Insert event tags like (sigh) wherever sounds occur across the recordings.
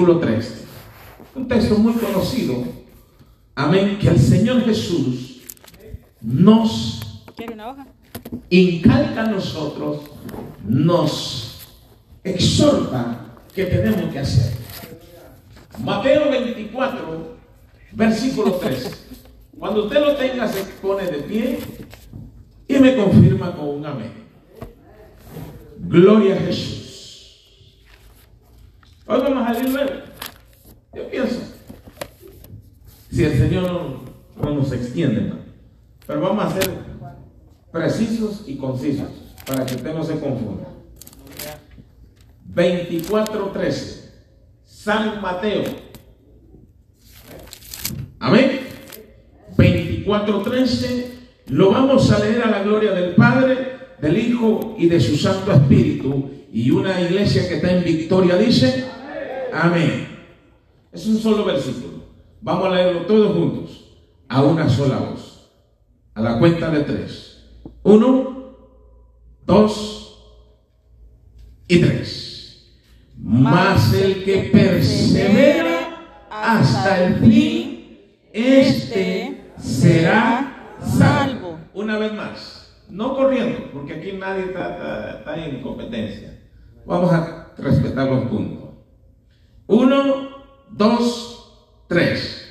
versículo 3. Un texto muy conocido. Amén. Que el Señor Jesús nos incalca a nosotros, nos exhorta que tenemos que hacer. Mateo 24, versículo 3. Cuando usted lo tenga, se pone de pie y me confirma con un amén. Gloria a Jesús. Hoy vamos a salir luego. Yo pienso. Si el Señor no, no nos extiende, pero vamos a ser precisos y concisos para que usted no se confunda. 24:13. San Mateo. Amén. 24:13. Lo vamos a leer a la gloria del Padre, del Hijo y de su Santo Espíritu. Y una iglesia que está en victoria dice, amén. Es un solo versículo. Vamos a leerlo todos juntos, a una sola voz. A la cuenta de tres. Uno, dos y tres. Mas el que persevera hasta el fin, este será salvo. Una vez más, no corriendo, porque aquí nadie está- está en competencia. Vamos a respetar los puntos. Uno, dos, tres.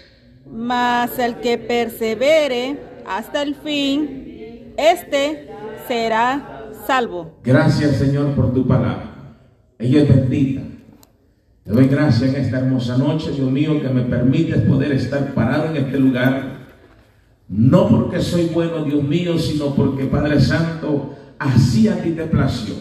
Mas el que persevere hasta el fin, este será salvo. Gracias Señor por tu palabra. Ella es bendita. Te doy gracias en esta hermosa noche, Dios mío, que me permites poder estar parado en este lugar. No porque soy bueno, Dios mío, sino porque Padre Santo, así a ti te plació.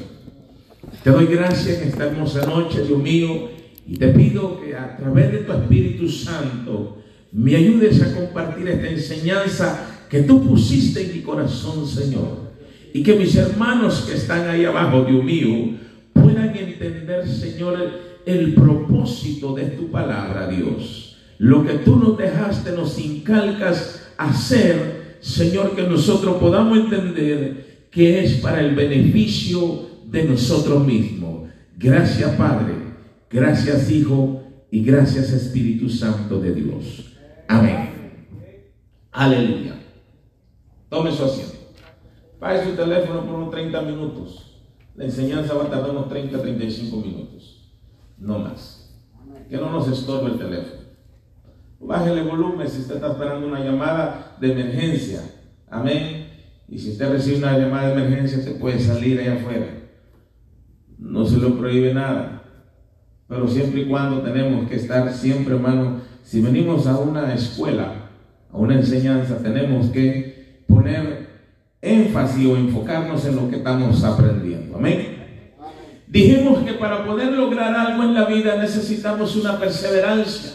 Te doy gracias en esta hermosa noche, Dios mío, te pido que a través de tu Espíritu Santo me ayudes a compartir esta enseñanza que tú pusiste en mi corazón, Señor. Y que mis hermanos que están ahí abajo, Dios mío, puedan entender, Señor, el propósito de tu palabra, Dios. Lo que tú nos dejaste, nos incalcas hacer, Señor, que nosotros podamos entender que es para el beneficio de nosotros mismos. Gracias, Padre. Gracias, Hijo. Y gracias, Espíritu Santo de Dios. Amén. Aleluya. Tome su asiento. Pague su teléfono por unos 30 minutos. La enseñanza va a tardar unos 30, 35 minutos. No más. Que no nos estorbe el teléfono. Bájele volumen si usted está esperando una llamada de emergencia. Amén. Y si usted recibe una llamada de emergencia, usted puede salir allá afuera. No se lo prohíbe nada. Pero siempre y cuando tenemos que estar siempre, hermano, si venimos a una escuela, a una enseñanza, tenemos que poner énfasis o enfocarnos en lo que estamos aprendiendo. Amén. Dijimos que para poder lograr algo en la vida necesitamos una perseverancia.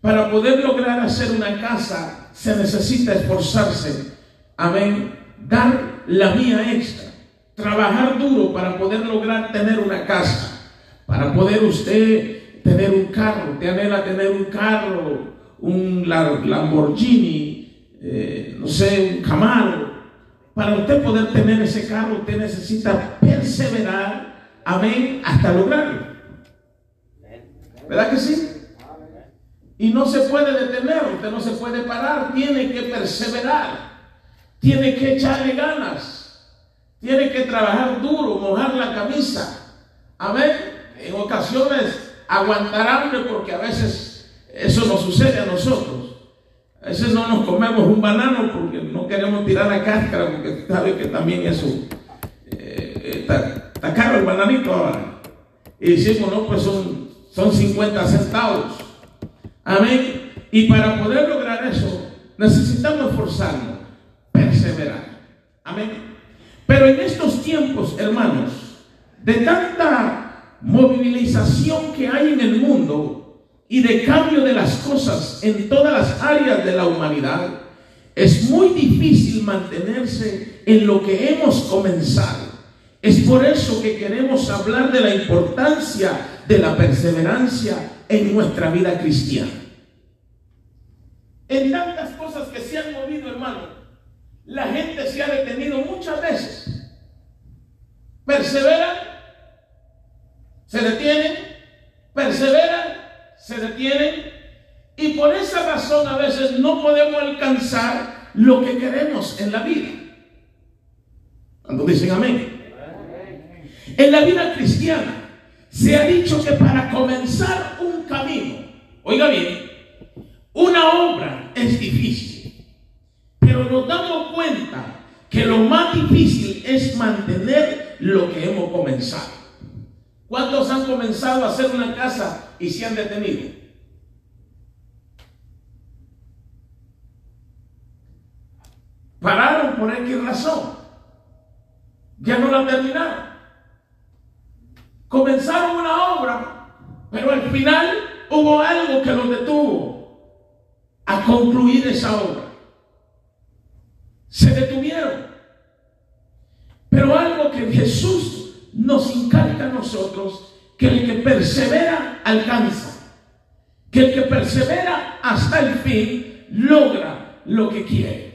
Para poder lograr hacer una casa se necesita esforzarse. Amén. Dar la vía extra. Trabajar duro para poder lograr tener una casa. Para poder usted tener un carro. Usted anhela tener un carro, un La- Lamborghini, eh, no sé, un Camaro. Para usted poder tener ese carro, usted necesita perseverar. Amén. Hasta lograrlo. ¿Verdad que sí? Y no se puede detener, usted no se puede parar, tiene que perseverar, tiene que echarle ganas, tiene que trabajar duro, mojar la camisa. Amén. En ocasiones aguantar hambre porque a veces eso nos sucede a nosotros. A veces no nos comemos un banano porque no queremos tirar la cáscara porque sabe que también eso eh, está, caro el bananito ahora. Y decimos, no, pues son, son 50 centavos. Amén. Y para poder lograr eso, necesitamos esforzarnos, perseverar. Amén. Pero en estos tiempos, hermanos, de tanta movilización que hay en el mundo y de cambio de las cosas en todas las áreas de la humanidad, es muy difícil mantenerse en lo que hemos comenzado. Es por eso que queremos hablar de la importancia de la perseverancia en nuestra vida cristiana. En tantas cosas que se han movido, hermano, la gente se ha detenido muchas veces. Persevera, se detiene, persevera se detienen y por esa razón a veces no podemos alcanzar lo que queremos en la vida. Cuando dicen amén. En la vida cristiana se ha dicho que para comenzar un camino, oiga bien, una obra es difícil, pero nos damos cuenta que lo más difícil es mantener lo que hemos comenzado. ¿Cuántos han comenzado a hacer una casa y se han detenido? Pararon por X razón. Ya no la terminaron. Comenzaron una obra, pero al final hubo algo que los detuvo a concluir esa obra. Se detuvieron. Pero algo que Jesús nos inculca a nosotros, que el que persevera alcanza. Que el que persevera hasta el fin logra lo que quiere.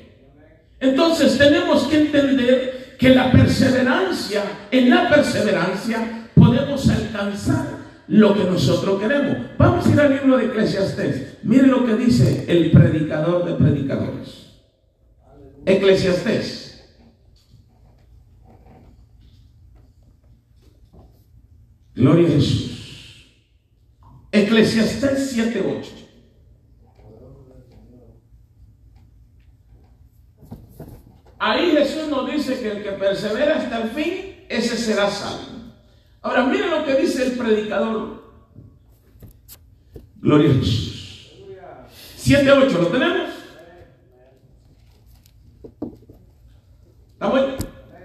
Entonces tenemos que entender que la perseverancia, en la perseverancia podemos alcanzar lo que nosotros queremos. Vamos a ir al libro de Eclesiastés. Mire lo que dice el predicador de predicadores. Eclesiastés. Gloria a Jesús. Eclesiastés 7:8. Ahí Jesús nos dice que el que persevera hasta el fin, ese será salvo. Ahora mire lo que dice el predicador. Gloria a Jesús. 7.8, ¿lo tenemos? ¿Está bueno?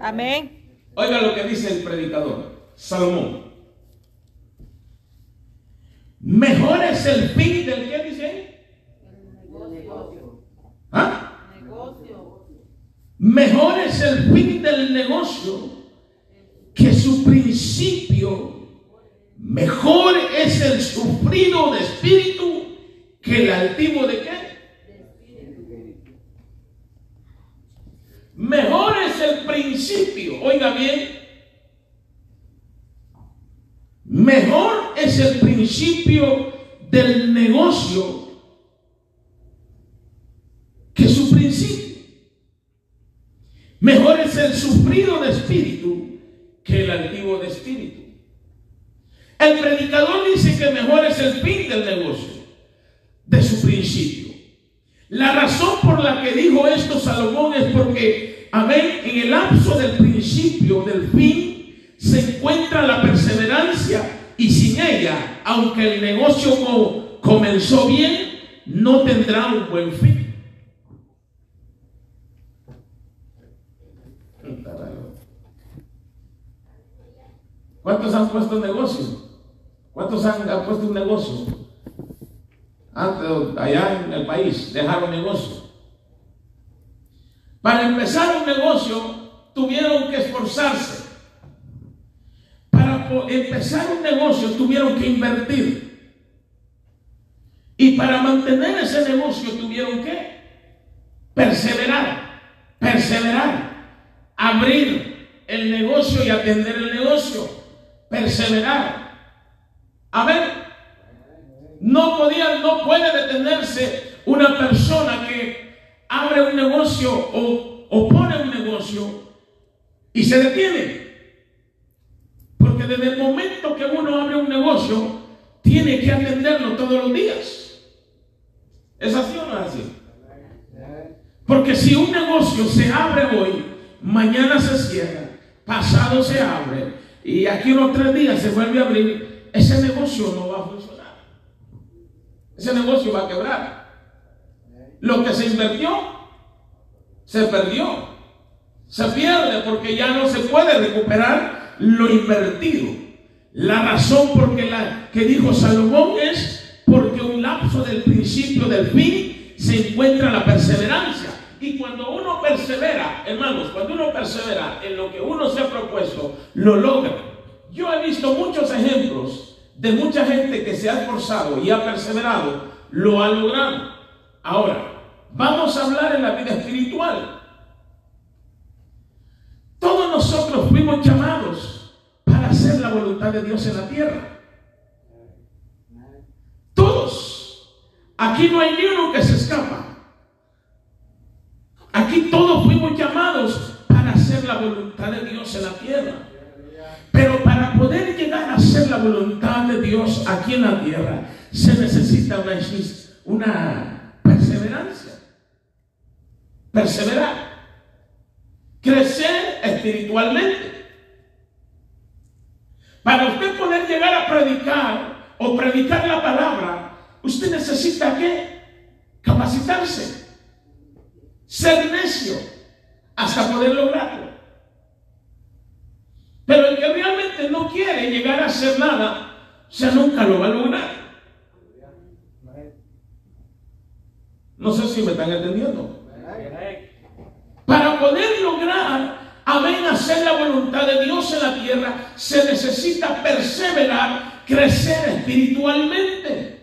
Amén. Oiga lo que dice el predicador, Salomón. Mejor es el fin del que dice. ¿Ah? Mejor es el fin del negocio que su principio. Mejor es el sufrido de espíritu que el altivo de qué? Mejor es el principio. Oiga bien. Mejor es el principio del negocio que su principio. Mejor es el sufrido de espíritu que el altivo de espíritu. El predicador dice que mejor es el fin del negocio, de su principio. La razón por la que dijo esto Salomón es porque, amén, en el lapso del principio, del fin, se encuentra la perseverancia y sin ella, aunque el negocio comenzó bien, no tendrá un buen fin. ¿Cuántos han puesto un negocio? ¿Cuántos han, puesto un negocio? Antes, allá en el país, dejaron negocio. Para empezar un negocio, tuvieron que esforzarse. Empezar un negocio, tuvieron que invertir. Y para mantener ese negocio, tuvieron que perseverar, perseverar, abrir el negocio y atender el negocio perseverar. Amén. No podía, no puede detenerse una persona que abre un negocio o, o pone un negocio y se detiene. Desde el momento que uno abre un negocio, tiene que atenderlo todos los días. ¿Es así o no es así? Porque si un negocio se abre hoy, mañana se cierra, pasado se abre, y aquí unos tres días se vuelve a abrir, ese negocio no va a funcionar. Ese negocio va a quebrar. Lo que se invirtió, se perdió. Se pierde porque ya no se puede recuperar lo invertido. La razón por la que dijo Salomón es porque un lapso del principio del fin se encuentra la perseverancia. Y cuando uno persevera, hermanos, cuando uno persevera en lo que uno se ha propuesto, lo logra. Yo he visto muchos ejemplos de mucha gente que se ha esforzado y ha perseverado, lo ha logrado. Ahora, vamos a hablar en la vida espiritual. Todos nosotros fuimos llamados para hacer la voluntad de Dios en la tierra. Todos Aquí no hay ni uno que se escapa. Aquí todos fuimos llamados para hacer la voluntad de Dios en la tierra. Pero para poder llegar a hacer la voluntad de Dios aquí en la tierra, se necesita una, una perseverancia. Perseverar. Crecer espiritualmente. Para usted poder llegar a predicar o predicar la palabra, usted necesita qué? Capacitarse. Ser necio hasta poder lograrlo. Pero el que realmente no quiere llegar a hacer nada, sea, nunca lo va a lograr. No sé si me están entendiendo. Para poder lograr, amén, hacer la voluntad de Dios en la tierra, se necesita perseverar, crecer espiritualmente.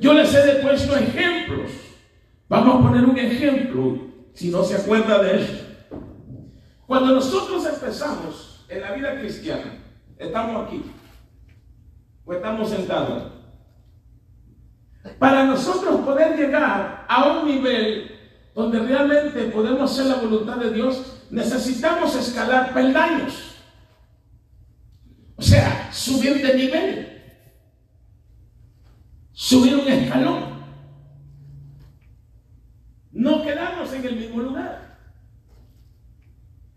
Yo les he puesto ejemplos. Vamos a poner un ejemplo, si no se acuerda de eso. Cuando nosotros empezamos en la vida cristiana, estamos aquí o estamos sentados. Para nosotros poder llegar a un nivel donde realmente podemos hacer la voluntad de Dios, necesitamos escalar peldaños. O sea, subir de nivel. Subir un escalón. No quedarnos en el mismo lugar.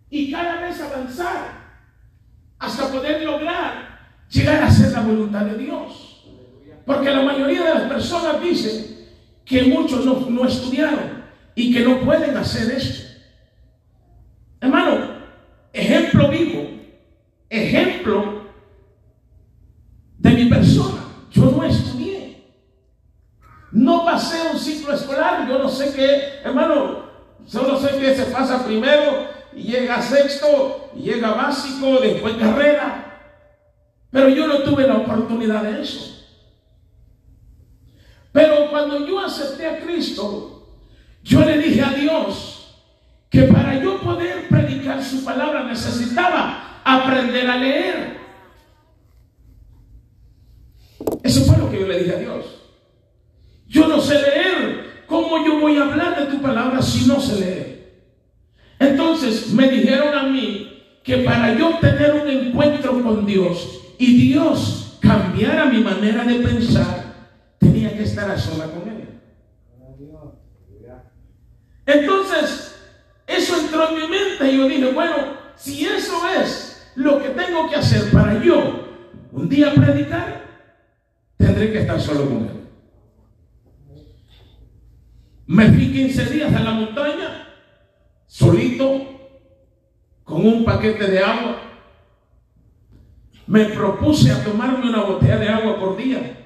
Y cada vez avanzar hasta poder lograr llegar a hacer la voluntad de Dios. Porque la mayoría de las personas dicen que muchos no, estudiaron y que no pueden hacer esto. Hermano, ejemplo vivo, ejemplo de mi persona. Yo no estudié. No pasé un ciclo qué, hermano, solo sé que se pasa primero y llega sexto, y llega básico, después carrera. Pero yo no tuve la oportunidad de eso. Pero cuando yo acepté a Cristo, yo le dije a Dios que para yo poder predicar su palabra necesitaba aprender a leer. Eso fue lo que yo le dije a Dios. Yo no sé leer. ¿Cómo yo voy a hablar de tu palabra si no sé leer? Me dijeron a mí que para yo tener un encuentro con Dios y Dios cambiara mi manera de pensar, que estar sola con Él. Entonces, eso entró en mi mente y yo dije, bueno, si eso es lo que tengo que hacer para yo un día predicar, tendré que estar solo con Él. Me fui 15 días a la montaña, solito, con un paquete de agua. Me propuse a tomarme una botella de agua por día.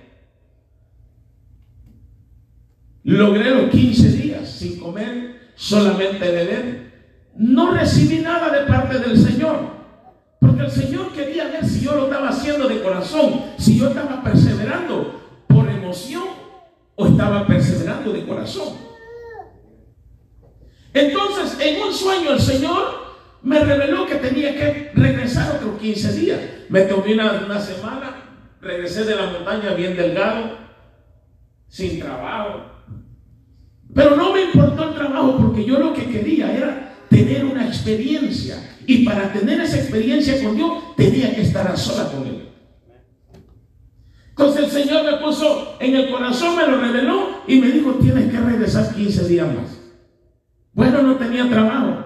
Logré los 15 días sin comer, solamente beber. No recibí nada de parte del Señor. Porque el Señor quería ver si yo lo estaba haciendo de corazón, si yo estaba perseverando por emoción o estaba perseverando de corazón. Entonces, en un sueño el Señor me reveló que tenía que regresar otros 15 días. Me tomé una, una semana, regresé de la montaña bien delgado, sin trabajo, pero no me importó el trabajo porque yo lo que quería era tener una experiencia. Y para tener esa experiencia con Dios tenía que estar a sola con Él. Entonces el Señor me puso en el corazón, me lo reveló y me dijo, tienes que regresar 15 días más. Bueno, no tenía trabajo.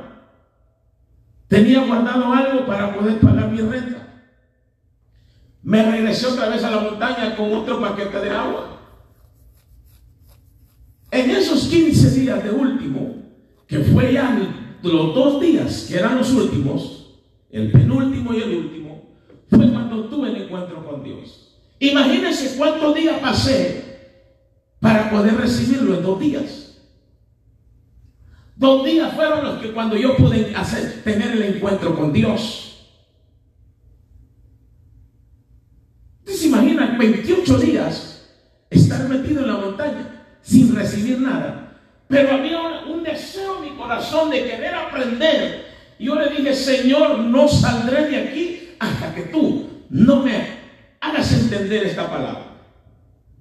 Tenía guardado algo para poder pagar mi renta. Me regresé otra vez a la montaña con otro paquete de agua. En esos 15 días de último, que fue ya los dos días que eran los últimos, el penúltimo y el último, fue cuando tuve el encuentro con Dios. Imagínense cuántos días pasé para poder recibirlo en dos días. Dos días fueron los que cuando yo pude hacer, tener el encuentro con Dios. Entonces imaginan 28 días estar metido en la montaña sin recibir nada. Pero había un, deseo en mi corazón de querer aprender. Y yo le dije, Señor, no saldré de aquí hasta que tú no me hagas entender esta palabra.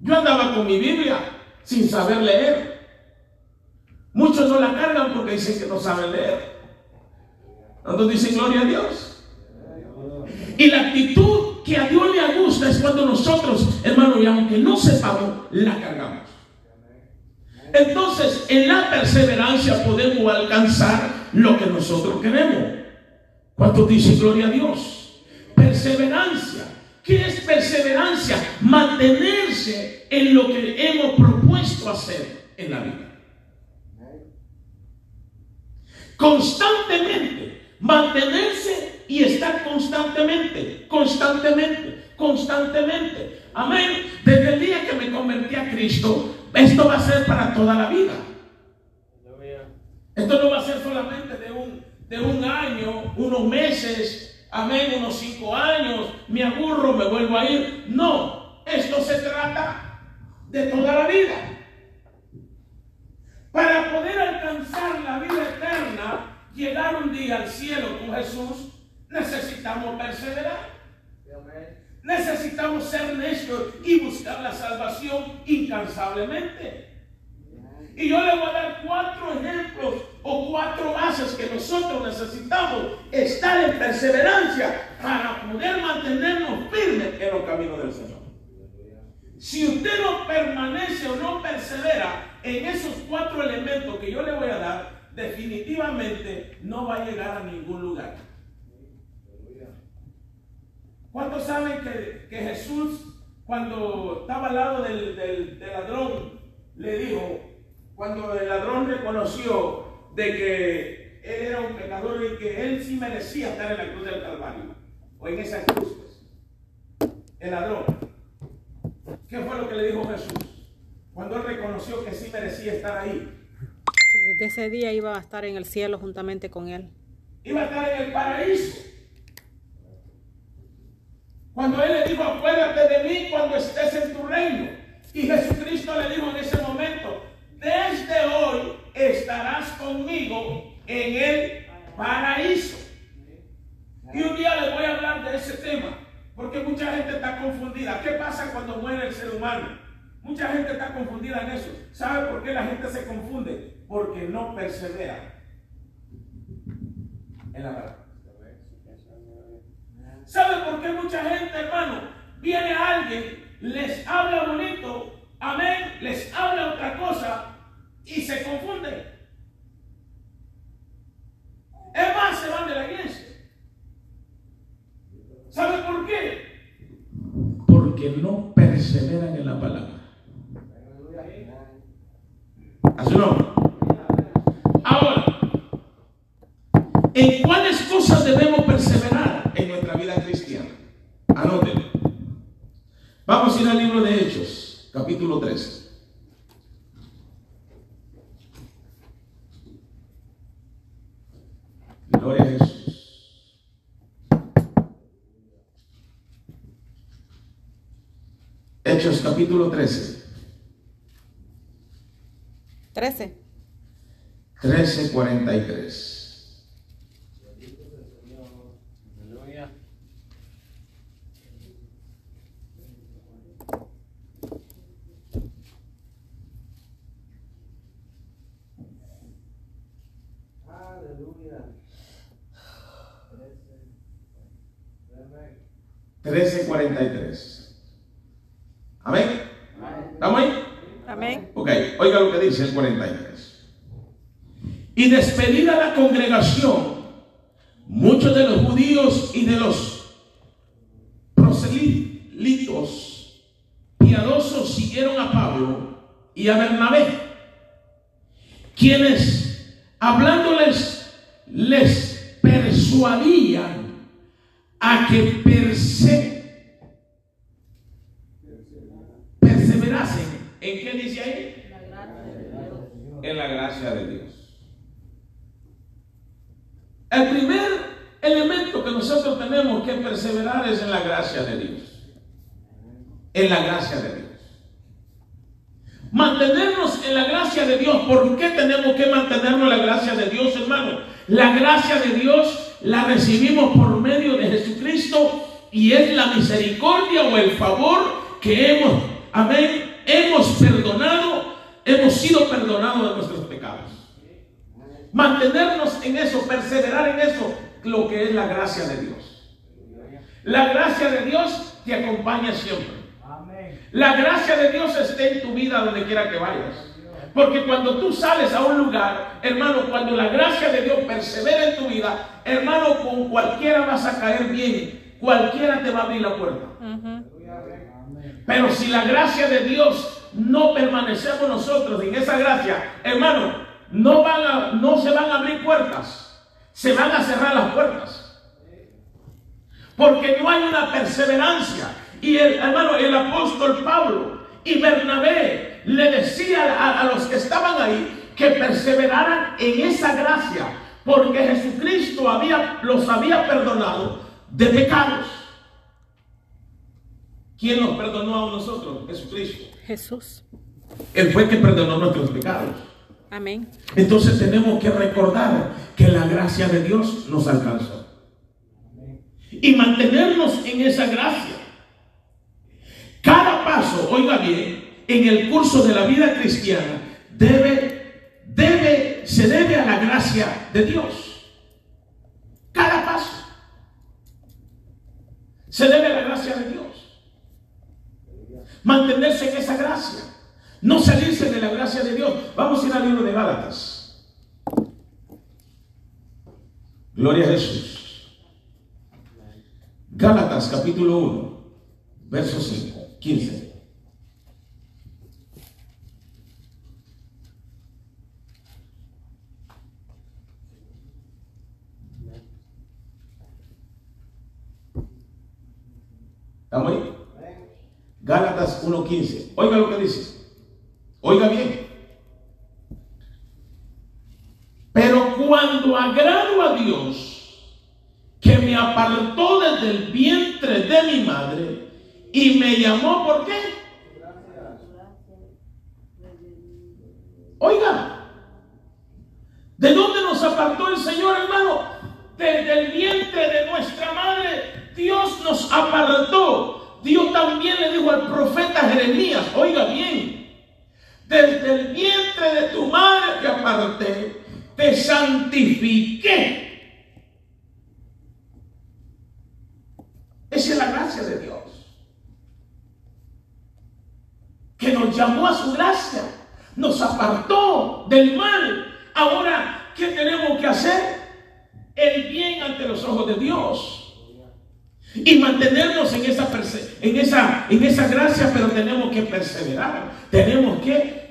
Yo andaba con mi Biblia sin saber leer. Muchos no la cargan porque dicen que no saben leer. Cuando dicen gloria a Dios. Y la actitud que a Dios le gusta es cuando nosotros, hermano, y aunque no sepamos, la cargamos. Entonces, en la perseverancia podemos alcanzar lo que nosotros queremos. ¿Cuántos dicen gloria a Dios? Perseverancia. ¿Qué es perseverancia? Mantenerse en lo que hemos propuesto hacer en la vida. Constantemente. Mantenerse y estar constantemente, constantemente, constantemente. Amén. Desde el día que me convertí a Cristo, esto va a ser para toda la vida. Esto no va a ser solamente de un, de un año, unos meses, amén, unos cinco años, me aburro, me vuelvo a ir. No, esto se trata de toda la vida. Para poder alcanzar la vida eterna, llegar un día al cielo con Jesús, necesitamos perseverar. Necesitamos ser necios y buscar la salvación incansablemente. Y yo le voy a dar cuatro ejemplos o cuatro bases que nosotros necesitamos estar en perseverancia para poder mantenernos firmes en los caminos del Señor. Si usted no permanece o no persevera en esos cuatro elementos que yo le voy a dar, definitivamente no va a llegar a ningún lugar. ¿Cuántos saben que, Jesús, cuando estaba al lado del, del ladrón, le dijo, cuando el ladrón reconoció de que él era un pecador y que él sí merecía estar en la cruz del Calvario, o en esa cruz, pues, el ladrón, ¿qué fue lo que le dijo Jesús? Cuando él reconoció que sí merecía estar ahí. desde ese día iba a estar en el cielo juntamente con él. Iba a estar en el paraíso. Cuando Él le dijo, acuérdate de mí cuando estés en tu reino. Y Jesucristo le dijo en ese momento, desde hoy estarás conmigo en el paraíso. Y un día les voy a hablar de ese tema, porque mucha gente está confundida. ¿Qué pasa cuando muere el ser humano? Mucha gente está confundida en eso. ¿Sabe por qué la gente se confunde? Porque no persevera en la verdad. ¿Sabe por qué mucha gente, hermano, viene a alguien, les habla bonito, amén, les habla otra cosa y se confunde? Es más, se van de la iglesia. ¿Sabe por qué? Porque no perseveran en la palabra. ¿Así no? Ahora, ¿en cuáles cosas debemos perseverar? en nuestra vida cristiana. Anótenlo. Vamos a ir al libro de Hechos, capítulo 13. Gloria a Jesús. Hechos capítulo 13. 13. 13, 43. Aleluya. 13:43. Amén. ¿Estamos ahí? Amén. Ok, oiga lo que dice el 43. Y despedida la congregación, muchos de los judíos y de los proselitos piadosos siguieron a Pablo y a Bernabé, quienes hablándoles, les persuadían a que perse, ¿En qué dice ahí? En la gracia de Dios. El primer elemento que nosotros tenemos que perseverar es en la gracia de Dios. En la gracia de Dios mantenernos en la gracia de Dios. ¿Por qué tenemos que mantenernos en la gracia de Dios, hermano? La gracia de Dios la recibimos por medio de Jesucristo y es la misericordia o el favor que hemos, amén, hemos perdonado perdonado de nuestros pecados. Mantenernos en eso, perseverar en eso, lo que es la gracia de Dios. La gracia de Dios te acompaña siempre. La gracia de Dios esté en tu vida donde quiera que vayas. Porque cuando tú sales a un lugar, hermano, cuando la gracia de Dios persevera en tu vida, hermano, con cualquiera vas a caer bien. Cualquiera te va a abrir la puerta. Pero si la gracia de Dios no permanecemos nosotros en esa gracia, hermano, no, van a, no se van a abrir puertas, se van a cerrar las puertas. Porque no hay una perseverancia. Y el hermano, el apóstol Pablo y Bernabé le decía a, a los que estaban ahí que perseveraran en esa gracia, porque Jesucristo había, los había perdonado de pecados. ¿Quién nos perdonó a nosotros? Jesucristo. Jesús. Él fue el que perdonó nuestros pecados. Amén. Entonces tenemos que recordar que la gracia de Dios nos alcanzó. Y mantenernos en esa gracia. Cada paso, oiga bien, en el curso de la vida cristiana debe, debe, se debe a la gracia de Dios. Cada paso se debe a la gracia de Dios. Mantenerse en esa gracia. No salirse de la gracia de Dios. Vamos a ir al libro de Gálatas. Gloria a Jesús. Gálatas capítulo 1, verso 5, 15. ¿Estamos ahí? Gálatas 1.15. Oiga lo que dice. Oiga bien. Pero cuando agrado a Dios, que me apartó desde el vientre de mi madre y me llamó, ¿por qué? Oiga, ¿de dónde nos apartó el Señor, hermano? Desde el vientre de nuestra madre, Dios nos apartó. Dios también le dijo al profeta Jeremías, oiga bien, desde el vientre de tu madre te aparté, te santifiqué. Esa es la gracia de Dios. Que nos llamó a su gracia, nos apartó del mal. Ahora, ¿qué tenemos que hacer? El bien ante los ojos de Dios y mantenernos en esa, en esa, en esa gracia, pero tenemos que perseverar, tenemos que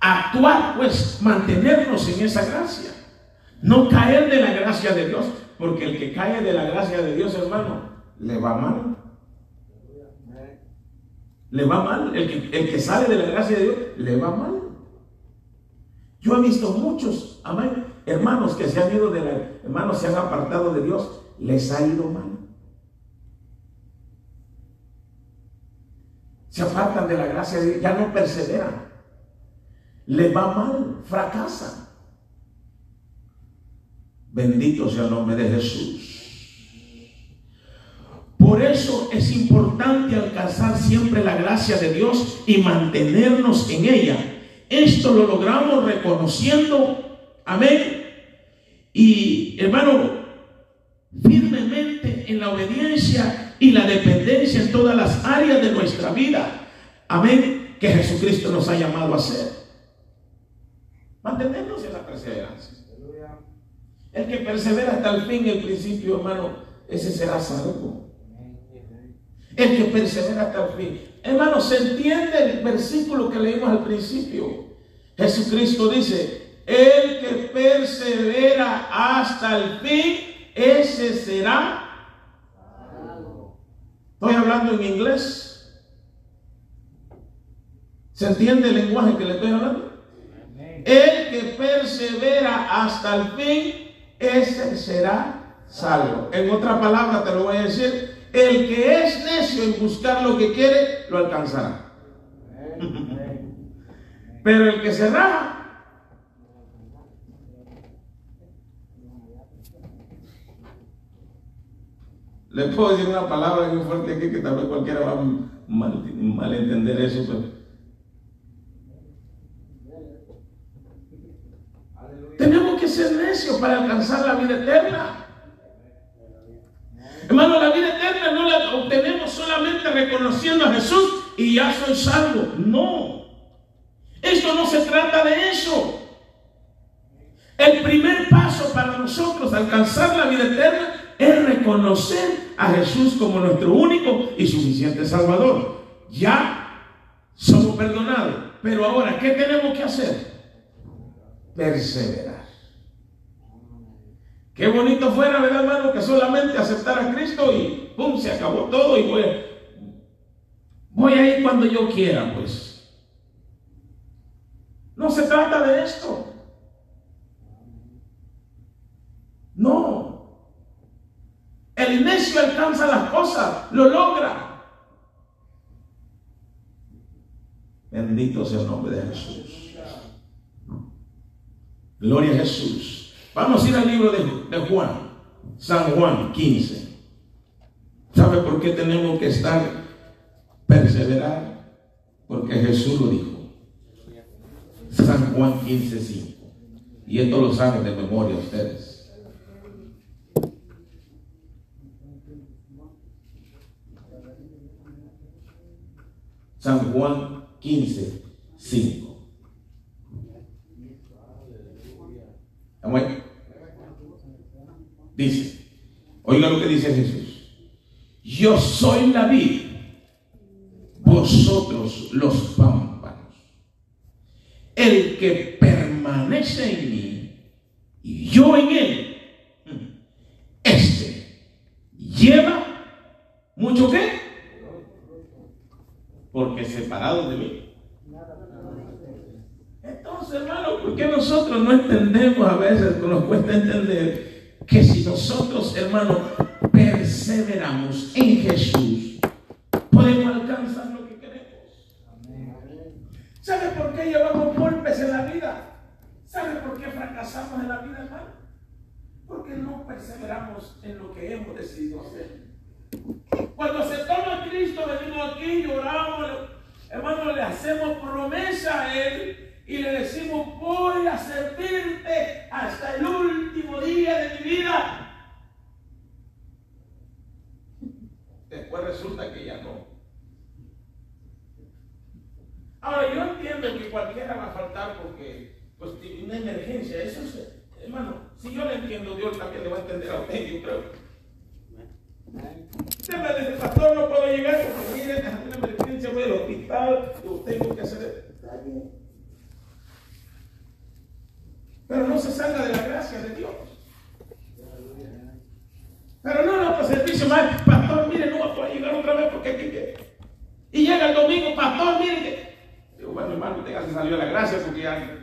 actuar, pues mantenernos en esa gracia, no caer de la gracia de Dios, porque el que cae de la gracia de Dios, hermano, le va mal. Le va mal, el que, el que sale de la gracia de Dios, le va mal. Yo he visto muchos, amén, hermanos que se han ido de la, hermanos se han apartado de Dios, les ha ido mal. Se apartan de la gracia de Dios, ya no perseveran. Les va mal, fracasan. Bendito sea el nombre de Jesús. Por eso es importante alcanzar siempre la gracia de Dios y mantenernos en ella. Esto lo logramos reconociendo, amén. Y hermano, firmemente en la obediencia y la dependencia en todas las áreas de nuestra vida. Amén. Que Jesucristo nos ha llamado a hacer. Mantenernos en la perseverancia. El que persevera hasta el fin, el principio, hermano, ese será salvo. El que persevera hasta el fin. Hermano, se entiende el versículo que leímos al principio. Jesucristo dice, el que persevera hasta el fin, ese será Estoy hablando en inglés. ¿Se entiende el lenguaje que le estoy hablando? El que persevera hasta el fin, ese será salvo. En otra palabra te lo voy a decir, el que es necio en buscar lo que quiere, lo alcanzará. (laughs) Pero el que se raja, Le puedo decir una palabra muy fuerte aquí que tal vez cualquiera va a mal, malentender eso. que ser necio para alcanzar la vida eterna. Hermano, la vida eterna no la obtenemos solamente reconociendo a Jesús y ya soy salvo. No. Esto no se trata de eso. El primer paso para nosotros alcanzar la vida eterna es reconocer a Jesús como nuestro único y suficiente Salvador. Ya somos perdonados. Pero ahora, ¿qué tenemos que hacer? Perseverar. Qué bonito fuera, ¿verdad, hermano? Que solamente aceptar a Cristo y ¡pum! se acabó todo y voy, voy a ir cuando yo quiera, pues. No se trata de esto. No. El necio alcanza las cosas, lo logra. Bendito sea el nombre de Jesús. Gloria a Jesús. Vamos a ir al libro de, Juan, San Juan 15. ¿Sabe por qué tenemos que estar, perseverar? Porque Jesús lo dijo. San Juan 15, 5. Y esto lo saben de memoria ustedes. San Juan 15, 5. ¿Estamos ahí? Dice, oiga lo que dice Jesús. Yo soy la vid, vosotros los pámpanos. El que permanece en mí y yo en él, este lleva mucho qué? Porque separado de mí. Entonces, hermano, ¿por qué nosotros no entendemos a veces, nos cuesta entender que si nosotros, hermanos, perseveramos en Jesús, podemos alcanzar lo que queremos. ¿Sabe por qué llevamos golpes en la vida? ¿Sabe por qué fracasamos en la vida, hermano? Porque no perseveramos en lo que hemos decidido hacer. Cuando se toma Cristo, venimos aquí, lloramos, hermano, le hacemos promesa a Él y le decimos, voy a servirte hasta el último día de mi vida. Después resulta que ya no. Ahora yo entiendo que cualquiera va a faltar porque pues una emergencia, eso es, hermano, si yo le entiendo, Dios también le va a entender a usted, yo creo. Usted me dice, pastor, no puedo llegar porque mire, una emergencia, voy al hospital, yo tengo que hacer. Pero no se salga de la gracia de Dios. Pero no no, otro servicio más, pastor, mire, no va a llegar otra vez porque aquí Y llega el domingo, pastor, mire que. Digo, bueno, hermano, usted ya se salió de la gracia porque ya.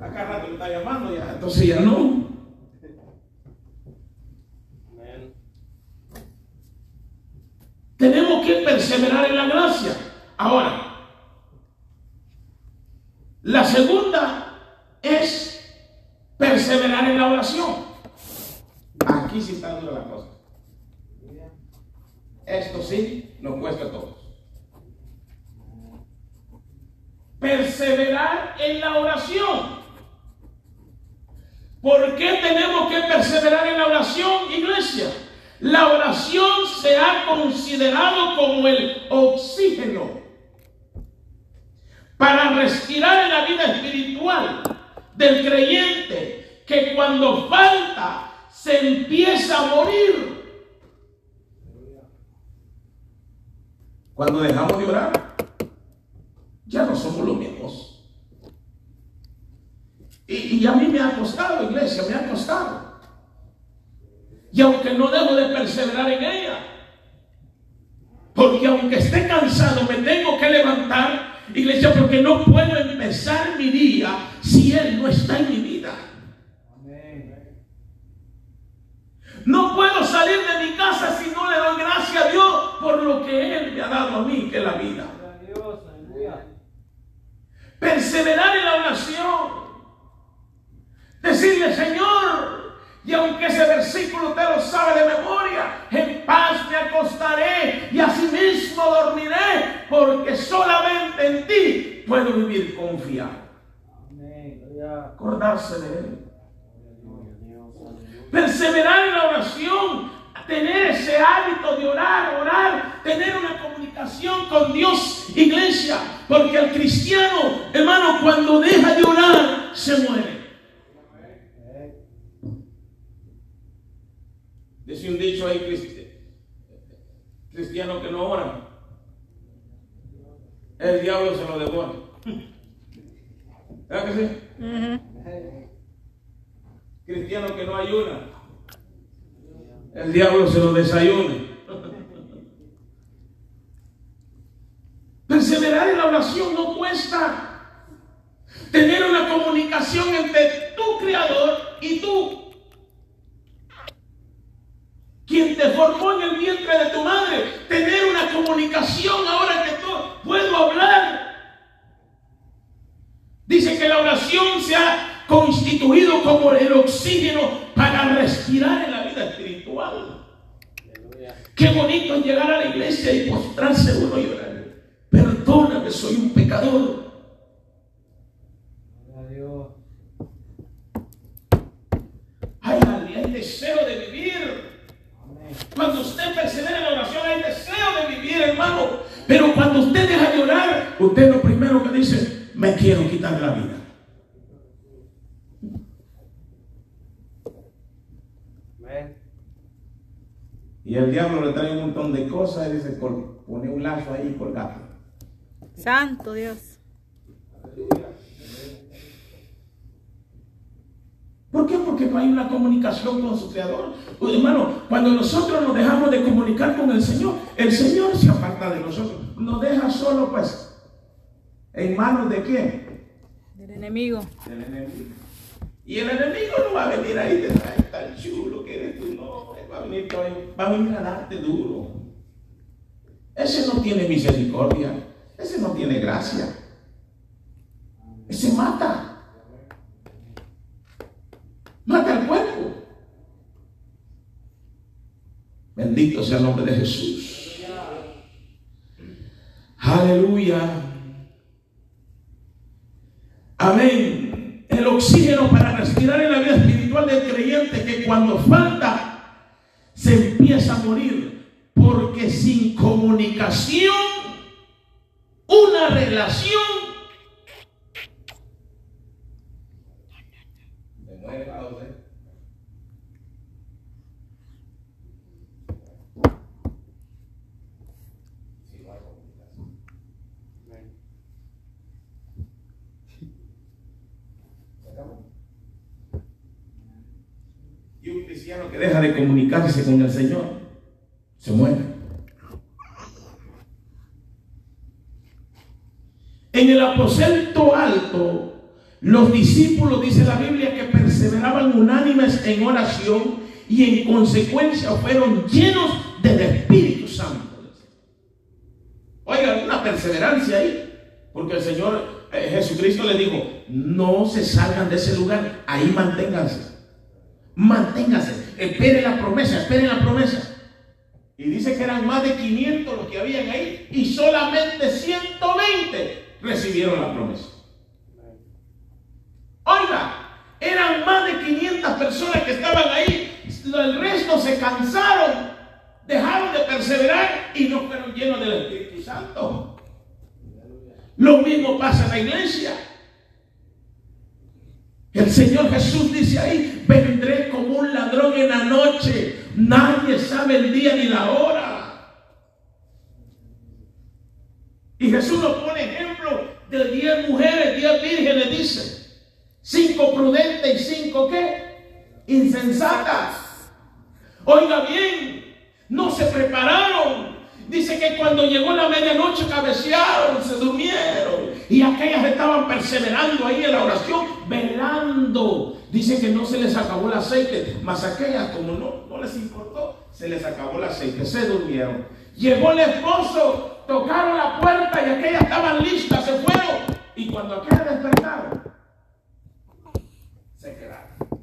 Acá rato le está llamando, ya, entonces ya no. Tenemos que perseverar en la gracia. Ahora, la segunda es perseverar en la oración. Aquí sí está dura la cosa. Esto sí nos cuesta a todos. Perseverar en la oración. ¿Por qué tenemos que perseverar en la oración, iglesia? La oración se ha considerado como el oxígeno para respirar en la vida espiritual del creyente que cuando falta se empieza a morir. Cuando dejamos de orar, ya no somos los mismos. Y, a mí me ha costado, iglesia, me ha costado. Y aunque no debo de perseverar en ella, porque aunque esté cansado, me tengo que levantar Iglesia, porque no puedo empezar mi día si Él no está en mi vida. No puedo salir de mi casa si no le doy gracias a Dios por lo que Él me ha dado a mí, que es la vida. Perseverar en la puedo vivir confiado. Acordarse de Él. Perseverar en la oración, tener ese hábito de orar, orar, tener una comunicación con Dios, iglesia, porque el cristiano, hermano, cuando deja de orar, se muere. Dice un dicho ahí, cristiano que no ora, el diablo se lo devora. ¿Verdad que sí? Cristiano que no ayuna, el diablo se lo desayuna. Perseverar en la oración no cuesta. Tener una comunicación entre tu creador y tú. Quien te formó en el vientre de tu madre. Tener una comunicación ahora que puedo hablar. Dice que la oración se ha constituido como el oxígeno para respirar en la vida espiritual. Qué bonito es llegar a la iglesia y postrarse uno y orar. Perdóname, soy un pecador. Hay, hay deseo de vivir. Cuando usted persevera en la oración, hay deseo de vivir, hermano. Pero cuando usted deja de orar, usted lo primero que dice, me quiero quitar la vida. Y el diablo le trae un montón de cosas y dice, pone un lazo ahí y colgado. Santo Dios. ¿Por qué? Porque no hay una comunicación con su creador. Pues, hermano, cuando nosotros nos dejamos de comunicar con el Señor, el Señor se aparta de nosotros. Nos deja solo, pues, en manos de quién? Del enemigo. Del enemigo. Y el enemigo no va a venir ahí de tan chulo que eres tú, no. Va a venir, va a venir a darte duro. Ese no tiene misericordia. Ese no tiene gracia. Ese mata. Mata al cuerpo. Bendito sea el nombre de Jesús. Aleluya. Amén. El oxígeno para respirar en la vida espiritual del creyente que cuando falta se empieza a morir. Porque sin comunicación una relación Y un cristiano que deja de comunicarse con el Señor se muere. En el aposento alto, los discípulos, dice la Biblia, que perseveraban unánimes en oración y en consecuencia fueron llenos del Espíritu Santo. Oiga, una perseverancia ahí, porque el Señor eh, Jesucristo le dijo, no se salgan de ese lugar, ahí manténganse. Manténganse, esperen la promesa, esperen la promesa. Y dice que eran más de 500 los que habían ahí y solamente 120 recibieron la promesa. Oiga, eran más de 500 personas que estaban ahí. El resto se cansaron, dejaron de perseverar y no fueron llenos del Espíritu Santo. Lo mismo pasa en la iglesia. El Señor Jesús dice ahí, vendré como un ladrón en la noche. Nadie sabe el día ni la hora. Y Jesús nos pone ejemplo de 10 mujeres, 10 vírgenes, dice. Cinco prudentes y cinco qué? Insensatas. Oiga bien, no se prepararon. Dice que cuando llegó la medianoche cabecearon, se durmieron. Y aquellas estaban perseverando ahí en la oración, velando. Dice que no se les acabó el aceite, mas aquellas como no, no les importó, se les acabó el aceite, se durmieron. Llegó el esposo tocaron la puerta y aquellas estaban listas, se fueron. Y cuando aquellas despertaron, se quedaron.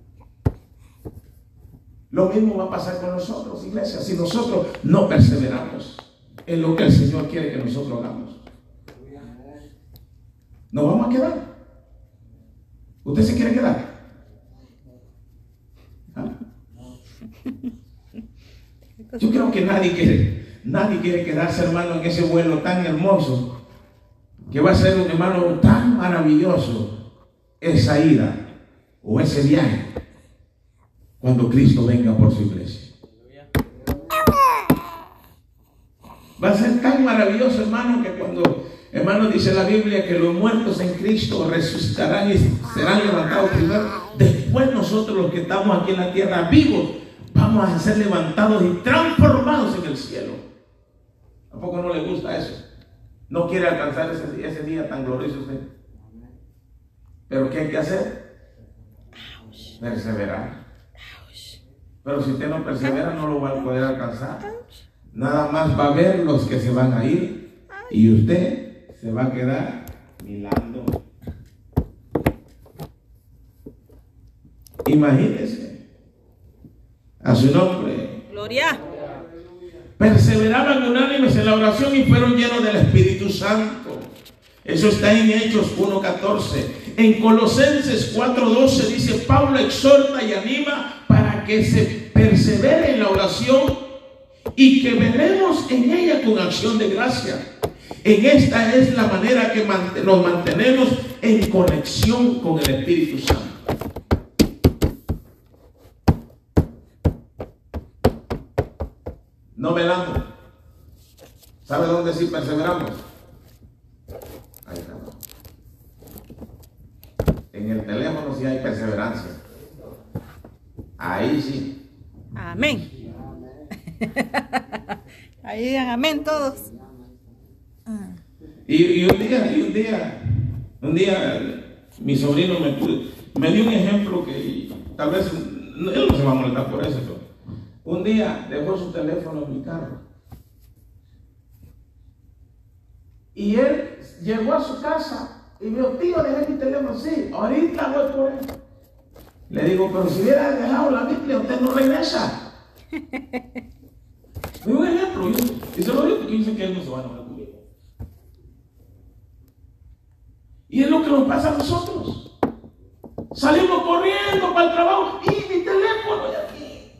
Lo mismo va a pasar con nosotros, iglesia, si nosotros no perseveramos en lo que el Señor quiere que nosotros hagamos. Nos vamos a quedar. ¿Usted se quiere quedar? ¿Ah? Yo creo que nadie quiere, nadie quiere quedarse, hermano, en ese vuelo tan hermoso, que va a ser un hermano tan maravilloso, esa ida o ese viaje, cuando Cristo venga por su iglesia. Va a ser tan maravilloso, hermano, que cuando, hermano, dice la Biblia que los muertos en Cristo resucitarán y serán levantados primero. Después nosotros los que estamos aquí en la tierra vivos, vamos a ser levantados y transformados en el cielo. ¿A poco no le gusta eso? No quiere alcanzar ese, ese día tan glorioso usted. Pero ¿qué hay que hacer? Perseverar. Pero si usted no persevera, no lo va a poder alcanzar. Nada más va a ver los que se van a ir y usted se va a quedar mirando. Imagínese a su nombre. Gloria. Perseveraban unánimes en la oración y fueron llenos del Espíritu Santo. Eso está en Hechos 1.14. En Colosenses 4.12 dice, Pablo exhorta y anima para que se persevere en la oración y que veremos en ella con acción de gracia. En esta es la manera que nos mantenemos en conexión con el Espíritu Santo. No velamos. ¿Sabe dónde sí perseveramos? Ahí estamos. En el teléfono sí hay perseverancia. Ahí sí. Amén. Ahí digan amén todos. Y, un día, y un día, un día mi sobrino me, me dio un ejemplo que tal vez él no se va a molestar por eso. Pero un día dejó su teléfono en mi carro. Y él llegó a su casa y me dijo, tío, dejé mi teléfono. Sí, ahorita voy por él. Le digo, pero si hubiera dejado la Biblia, usted no regresa. (laughs) Es un ejemplo. Y se lo digo porque dice que él no se va a enojar conmigo. Y es lo que nos pasa a nosotros. Salimos corriendo para el trabajo y mi teléfono ya aquí.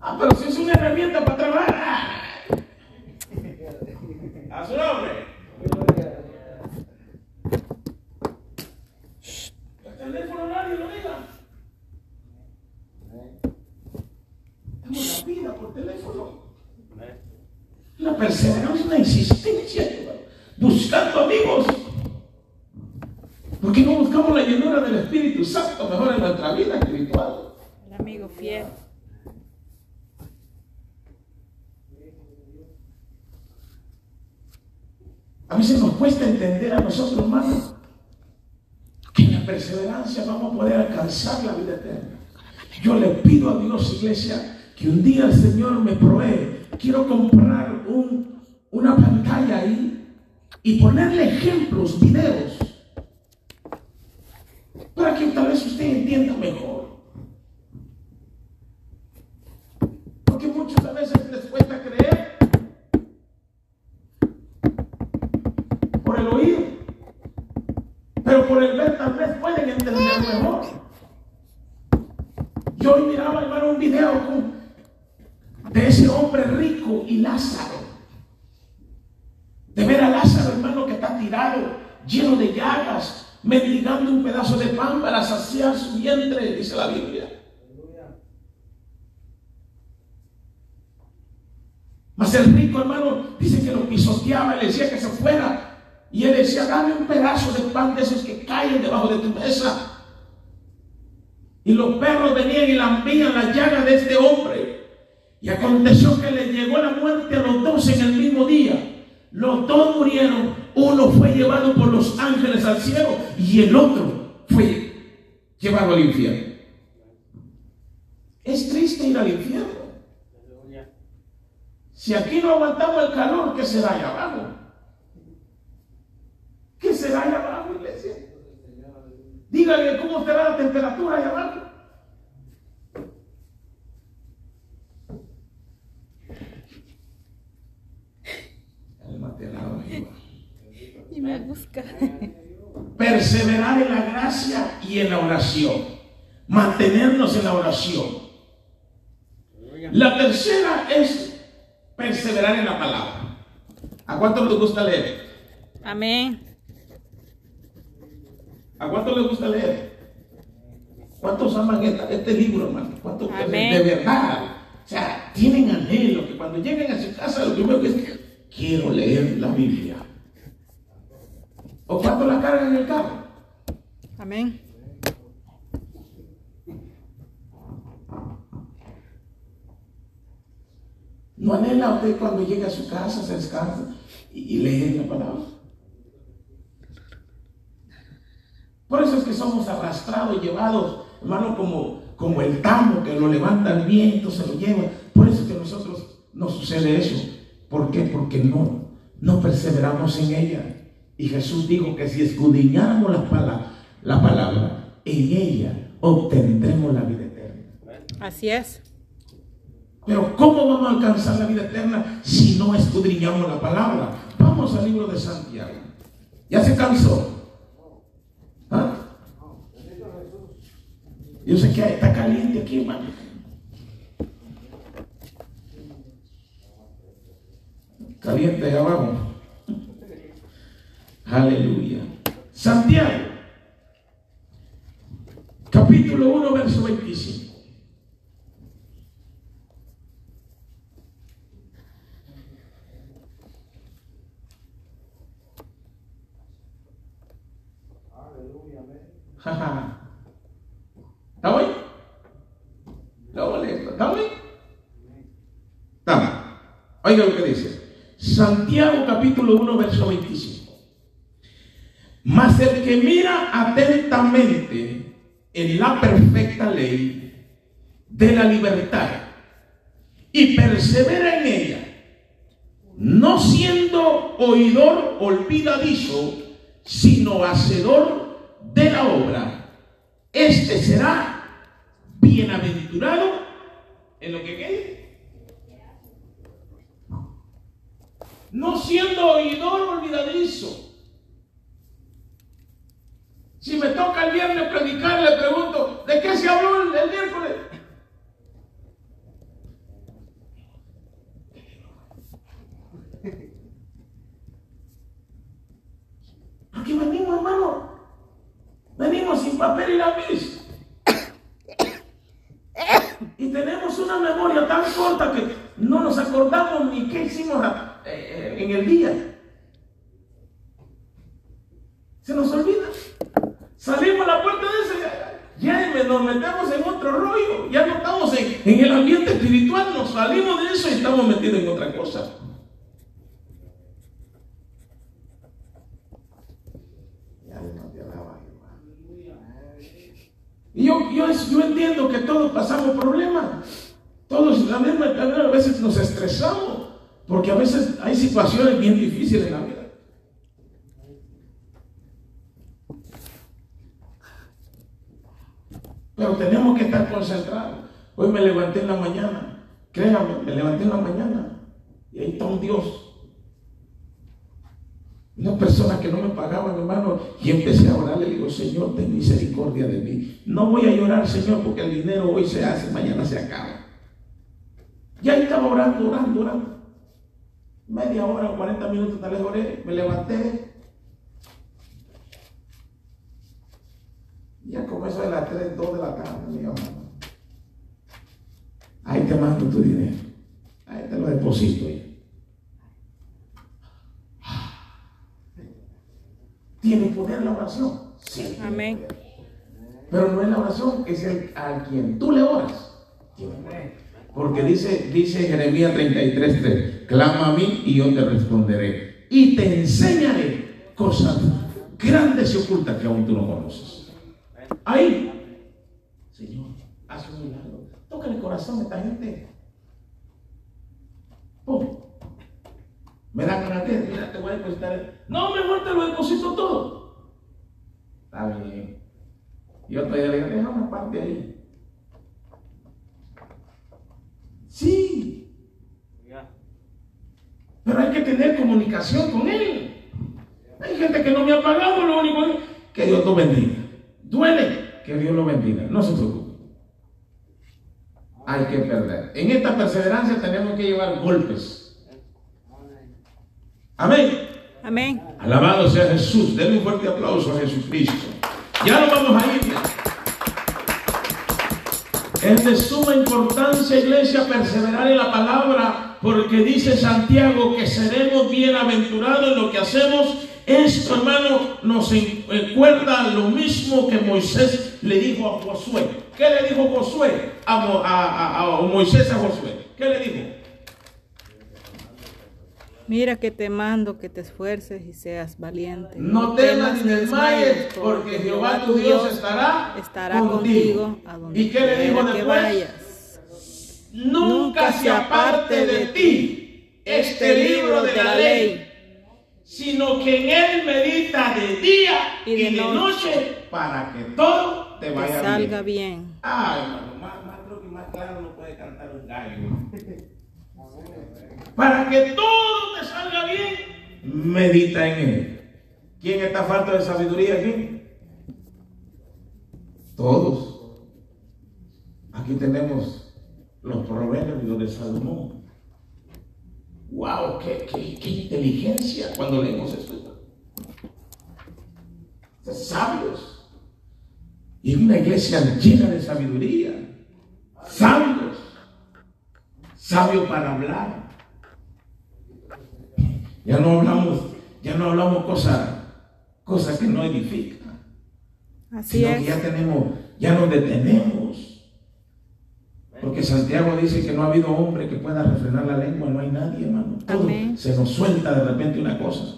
Ah, pero si es una herramienta para trabajar. A su nombre. teléfono nadie lo diga. Damos la vida por teléfono. La perseverancia, una insistencia, buscando amigos. ¿Por qué no buscamos la llenura del Espíritu Santo mejor en nuestra vida espiritual? El amigo fiel. A veces nos cuesta entender a nosotros, hermanos, que en la perseverancia vamos a poder alcanzar la vida eterna. Yo le pido a Dios, iglesia, que un día el Señor me provee. Quiero comprar un, una pantalla ahí y ponerle ejemplos, videos, para que tal vez usted entienda mejor. Porque muchas veces les cuesta creer por el oído. Pero por el ver tal vez pueden entender mejor. Yo hoy miraba, hermano, un video de ese hombre rico y Lázaro. De ver a Lázaro, hermano, que está tirado, lleno de llagas, mendigando un pedazo de para saciar su vientre, dice la Biblia. Mas el rico, hermano, dice que lo pisoteaba y le decía que se fuera. Y él decía, dame un pedazo de pan de esos que caen debajo de tu mesa. Y los perros venían y lambían la llaga de este hombre. Y aconteció que le llegó la muerte a los dos en el mismo día. Los dos murieron. Uno fue llevado por los ángeles al cielo y el otro fue llevado al infierno. Es triste ir al infierno. Si aquí no aguantamos el calor, ¿qué será allá abajo? ¿Qué será allá abajo, iglesia? Dígale cómo será la temperatura allá abajo. busca. (laughs) Perseverar en la gracia y en la oración. Mantenernos en la oración. La tercera es perseverar en la palabra. ¿A cuánto les gusta leer? Amén. ¿A cuánto les gusta leer? ¿Cuántos aman esta- este libro, hermano? ¿Cuántos Amén. de verdad? O sea, tienen anhelo que cuando lleguen a su casa lo primero que es quiero leer la Biblia. ¿O cuánto la cargan en el carro? Amén. ¿No anhela usted cuando llega a su casa, se descansa y, y lee la palabra? Por eso es que somos arrastrados, llevados, hermano, como, como el tamo que lo levanta el viento, se lo lleva. Por eso es que a nosotros nos sucede eso. ¿Por qué? Porque no, no perseveramos en ella. Y Jesús dijo que si escudriñáramos la palabra, la palabra, en ella obtendremos la vida eterna. Así es. Pero ¿cómo vamos a alcanzar la vida eterna si no escudriñamos la palabra? Vamos al libro de Santiago. ¿Ya se cansó? ¿Ah? Yo sé que está caliente aquí, hermano. Caliente allá abajo. Aleluya. Santiago, capítulo 1, verso 25. Jaja. (laughs) ¿Está bien? Lo molesto. ¿Está bien? Está. Oiga lo que dice. Santiago capítulo 1, verso 25. Mas el que mira atentamente en la perfecta ley de la libertad y persevera en ella, no siendo oidor olvidadizo, sino hacedor de la obra, este será bienaventurado en lo que quede. No siendo oidor olvidadizo. Si me toca el viernes predicar, le pregunto, ¿de qué se habló el, miércoles? Aquí venimos, hermano. Venimos sin papel y lápiz. Y tenemos una memoria tan corta que no nos acordamos ni qué hicimos eh, eh, en el día. Se nos olvida. Salimos a la puerta de ese, ya nos metemos en otro rollo. Ya no estamos en, en el ambiente espiritual, nos salimos de eso y estamos metidos en otra cosa. Y yo, yo, yo entiendo que todos pasamos problemas. Todos la misma, a veces nos estresamos. Porque a veces hay situaciones bien difíciles en la vida. Pero tenemos que estar concentrados. Hoy me levanté en la mañana. Créame, me levanté en la mañana. Y ahí está un Dios. Una persona que no me pagaba, mi hermano, y empecé a orar, le digo, Señor, ten misericordia de mí. No voy a llorar, Señor, porque el dinero hoy se hace, mañana se acaba. Y ahí estaba orando, orando, orando. Media hora o 40 minutos tal vez oré, me levanté. Ya como eso de las 3, 2 de la tarde, mi hermano. Ahí te mando tu dinero. Ahí te lo deposito. ¿Tiene poder la oración? Sí. Amén. Pero no es la oración, es el a quien tú le oras. Porque dice, dice Jeremías 33:3, clama a mí y yo te responderé. Y te enseñaré cosas grandes y ocultas que aún tú no conoces. Ahí, Señor, haz un milagro. Toca el corazón a esta gente. Pum. Me da ganas de, mira, te voy a depositar. No, mejor te lo deposito todo. Está bien. Y otro día le digo, deja una parte ahí. Sí. Pero hay que tener comunicación con él. Hay gente que no me ha pagado, lo único que Dios lo bendiga. Duele que Dios lo bendiga. No se preocupe. Hay que perder. En esta perseverancia tenemos que llevar golpes. Amén. Amén. Alabado sea Jesús. Denle un fuerte aplauso a Jesucristo. Ya no vamos a ir. Es de suma importancia, iglesia, perseverar en la palabra, porque dice Santiago que seremos bienaventurados en lo que hacemos. Esto, hermano, nos recuerda lo mismo que Moisés le dijo a Josué. ¿Qué le dijo Josué a, a, a Moisés a Josué? ¿Qué le dijo? Mira que te mando que te esfuerces y seas valiente. No, temas ni desmayes, porque Jehová tu Dios estará, estará contigo. a donde ¿Y qué le dijo después? Vayas. Nunca se aparte de ti este, este libro de la ley, sino que en él medita de día y de, noche, para que todo te vaya salga bien. Ay, hermano, más, más, creo que más claro no puede cantar un gallo. (laughs) para que todo te salga bien, medita en él. ¿Quién está falta de sabiduría aquí? Todos. Aquí tenemos los proverbios de Salomón. ¡Wow! Qué, qué, inteligencia cuando leemos esto! Sabios. Y una iglesia llena de sabiduría. Sabios. Sabios para hablar ya no hablamos, ya no hablamos cosas cosas que no edifican. Así sino que ya tenemos, ya nos detenemos. Porque Santiago dice que no ha habido hombre que pueda refrenar la lengua, no hay nadie, hermano. Todo se nos suelta de repente una cosa.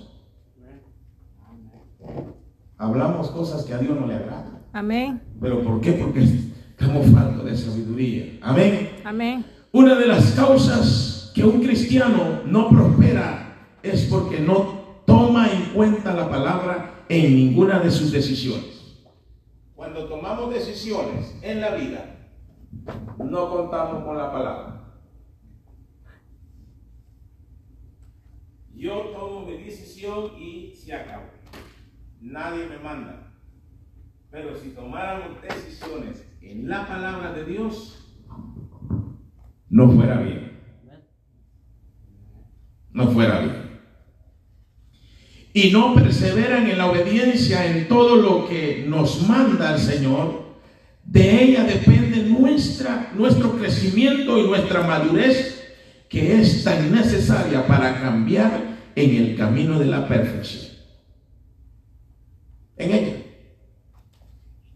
Hablamos cosas que a Dios no le agradan. Amén. ¿Pero por qué? Porque estamos faltos de sabiduría. Amén. Amén. Una de las causas que un cristiano no prospera es porque no toma en cuenta la palabra en ninguna de sus decisiones. Cuando tomamos decisiones en la vida, no contamos con la palabra. Yo tomo mi decisión y se acabó. Nadie me manda. Pero si tomáramos decisiones en la palabra de Dios, no fuera bien. No fuera bien y no perseveran en la obediencia en todo lo que nos manda el Señor, de ella depende nuestra, nuestro crecimiento y nuestra madurez, que es tan necesaria para cambiar en el camino de la perfección. En ella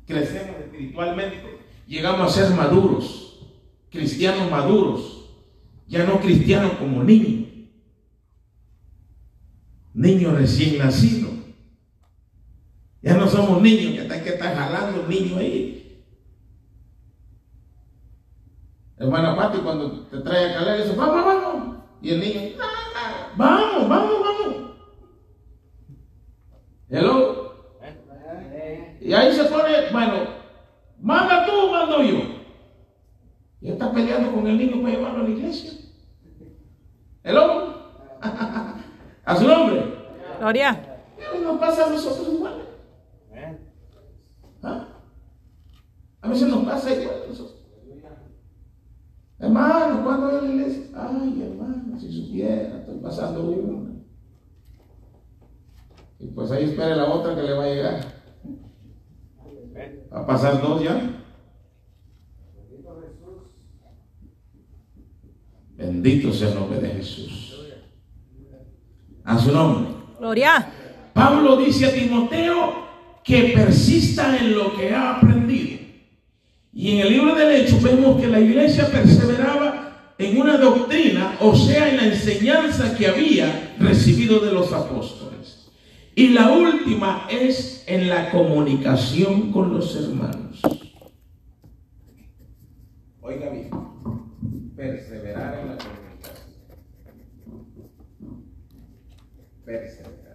crecemos espiritualmente, llegamos a ser maduros, cristianos maduros, ya no cristianos como niños niño recién nacido. Ya no somos niños están que están jalando el niño ahí. Hermana Pati cuando te trae a calar, dice, vamos, vamos. Y el niño, vamos, vamos, vamos. Hello. Y ahí se pone, bueno, manda tú, mando yo. Y está peleando con el niño para llevarlo a la iglesia. Hello. (laughs) A su nombre. Gloria. Nos pasa a nosotros igual. ¿Ah? A veces nos pasa igual a nosotros. Hermano, ¿cuándo a la iglesia? Ay, hermano, si supiera, estoy pasando una. Y pues ahí espera la otra que le va a llegar. Va a pasar dos ya. Bendito sea el nombre de Jesús. A su nombre. Gloria. Pablo dice a Timoteo que persista en lo que ha aprendido. Y en el libro del Hecho vemos que la iglesia perseveraba en una doctrina, o sea, en la enseñanza que había recibido de los apóstoles. Y la última es en la comunicación con los hermanos. Oiga bien, perseverar en la comunicación. perseverar.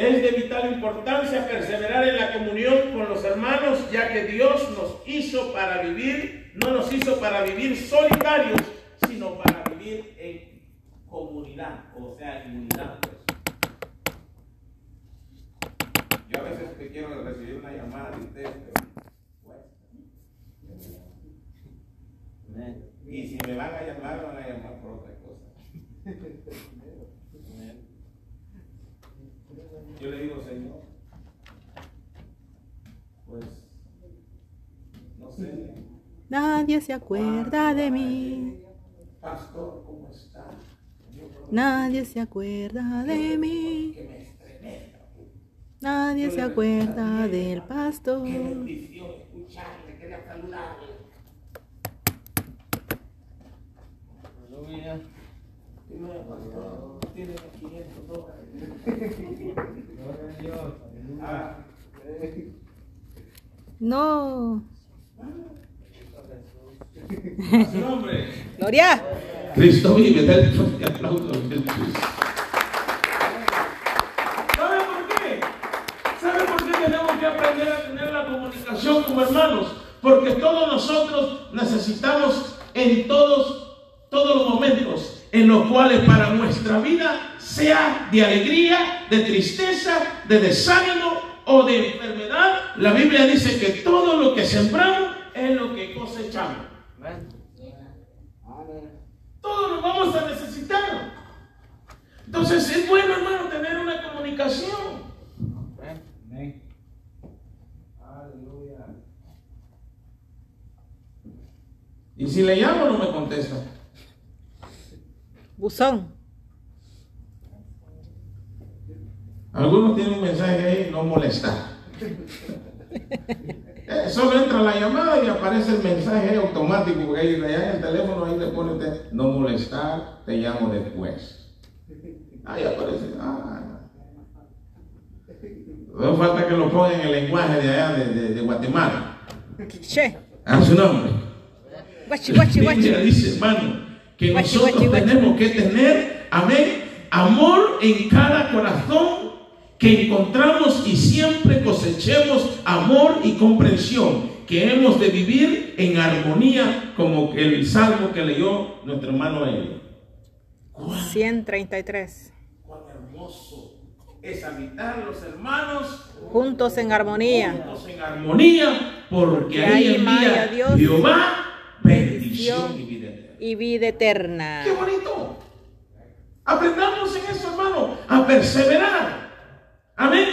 Es de vital importancia perseverar en la comunión con los hermanos, ya que Dios nos hizo para vivir, no nos hizo para vivir solitarios, sino para vivir en comunidad, o sea, en unidad. Pues. Yo a veces te quiero recibir una llamada de ustedes, Y si me van a llamar, van a llamar por otra cosa. (laughs) Yo le digo, Señor, pues, no sé. Nadie se acuerda de mí. Pastor, ¿cómo está? Nadie se acuerda de mí. Nadie se acuerda del pastor. Qué bendición escucharle, quería saludarle. Aleluya. Tiene 500 dólares. Ah, No. Gloria. Cristo vive, del fuerte aplauso a Jesús. ¿Sabe por qué? ¿Sabe por qué tenemos que aprender a tener la comunicación como hermanos? Porque todos nosotros necesitamos en todos, todos los momentos en los cuales para nuestra vida sea de alegría, de tristeza, de desánimo o de enfermedad, la Biblia dice que todo lo que sembramos es lo que cosechamos. Todos lo vamos a necesitar. Entonces es bueno, hermano, tener una comunicación. Aleluya. Y si le llamo, no me contesta. Buzón. Algunos tienen un mensaje ahí, no molestar. (laughs) Eh, Solo entra la llamada y aparece el mensaje automático, porque ahí allá en el teléfono ahí le pone no molestar, te llamo después. Ahí aparece. Ah, no falta que lo pongan en el lenguaje de allá de, de- de Guatemala. Che. A su nombre. Guachi, guachi, guachi. dice, hermano, que Guachi, nosotros guachi, guachi. tenemos que tener, amén, amor en cada corazón que encontramos y siempre cosechemos amor y comprensión, que hemos de vivir en armonía, como el salmo que leyó nuestro hermano. ¿Cuán, 133. cuán hermoso es habitar los hermanos Juntos en armonía. juntos en armonía, porque ahí envía Dios Jehová bendición y vida eterna. Y vida eterna. ¡Qué bonito! Aprendamos en eso, hermano, a perseverar. Amén.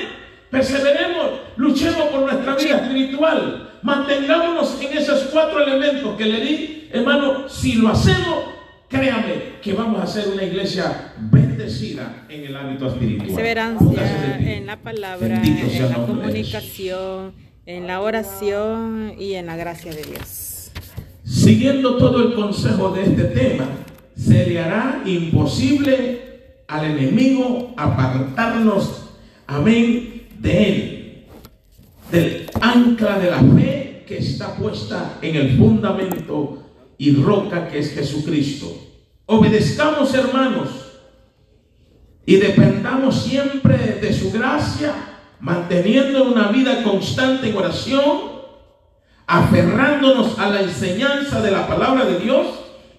Perseveremos, luchemos por nuestra vida espiritual. Mantengámonos en esos cuatro elementos que le di, hermano. Si lo hacemos, créame que vamos a ser una iglesia bendecida en el ámbito espiritual. Perseverancia en la palabra, Bendito en la comunicación, en la oración y en la gracia de Dios. Siguiendo todo el consejo de este tema, se le hará imposible al enemigo apartarnos, amén, de él, del ancla de la fe que está puesta en el fundamento y roca que es Jesucristo. Obedezcamos, hermanos, y dependamos siempre de su gracia, manteniendo una vida constante en oración, aferrándonos a la enseñanza de la palabra de Dios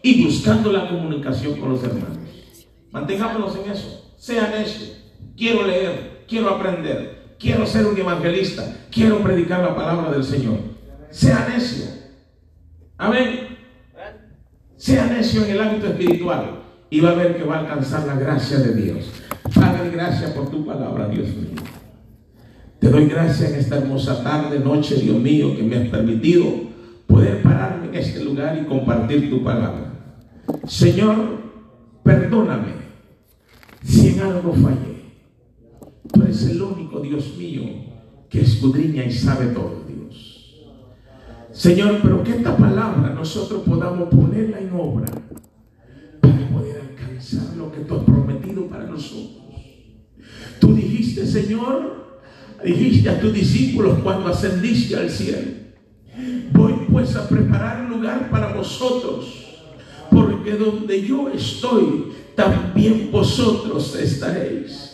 y buscando la comunicación con los hermanos. Mantengámonos en eso. Sean eso. Quiero leer, quiero aprender, quiero ser un evangelista, quiero predicar la palabra del Señor. Sea necio. Amén. Sea necio en el ámbito espiritual y va a ver que va a alcanzar la gracia de Dios. Padre, gracias por tu palabra, Dios mío. Te doy gracias en esta hermosa tarde, noche, Dios mío, que me has permitido poder pararme en este lugar y compartir tu palabra. Señor, perdóname si en algo fallé. Tú eres el único Dios mío que escudriña y sabe todo, Dios. Señor, pero que esta palabra nosotros podamos ponerla en obra para poder alcanzar lo que tú has prometido para nosotros. Tú dijiste, Señor, dijiste a tus discípulos cuando ascendiste al cielo, voy pues a preparar lugar para vosotros, porque donde yo estoy, también vosotros estaréis.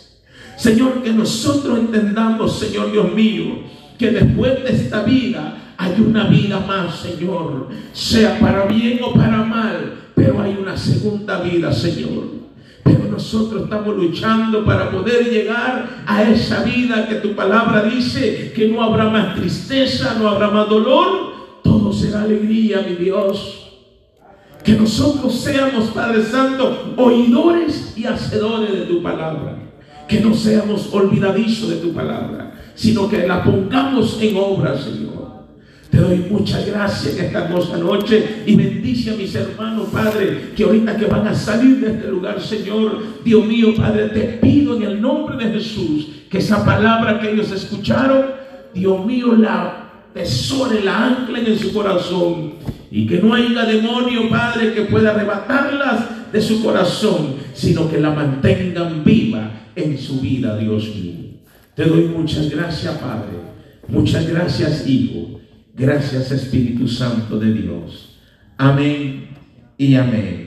Señor, que nosotros entendamos, Señor Dios mío, que después de esta vida hay una vida más, Señor, sea para bien o para mal, pero hay una segunda vida, Señor. Pero nosotros estamos luchando para poder llegar a esa vida que tu palabra dice que no habrá más tristeza, no habrá más dolor, todo será alegría, mi Dios. Que nosotros seamos, Padre Santo, oidores y hacedores de tu palabra. Que no seamos olvidadizos de tu palabra, sino que la pongamos en obra, Señor. Te doy muchas gracias en esta hermosa noche y bendice a mis hermanos, Padre, que ahorita que van a salir de este lugar, Señor, Dios mío, Padre, te pido en el nombre de Jesús que esa palabra que ellos escucharon, Dios mío, la tesore, la anclen en su corazón y que no haya demonio, Padre, que pueda arrebatarlas de su corazón, sino que la mantengan viva en su vida, Dios mío. Te doy muchas gracias, Padre. Muchas gracias, Hijo. Gracias Espíritu Santo de Dios. Amén y amén.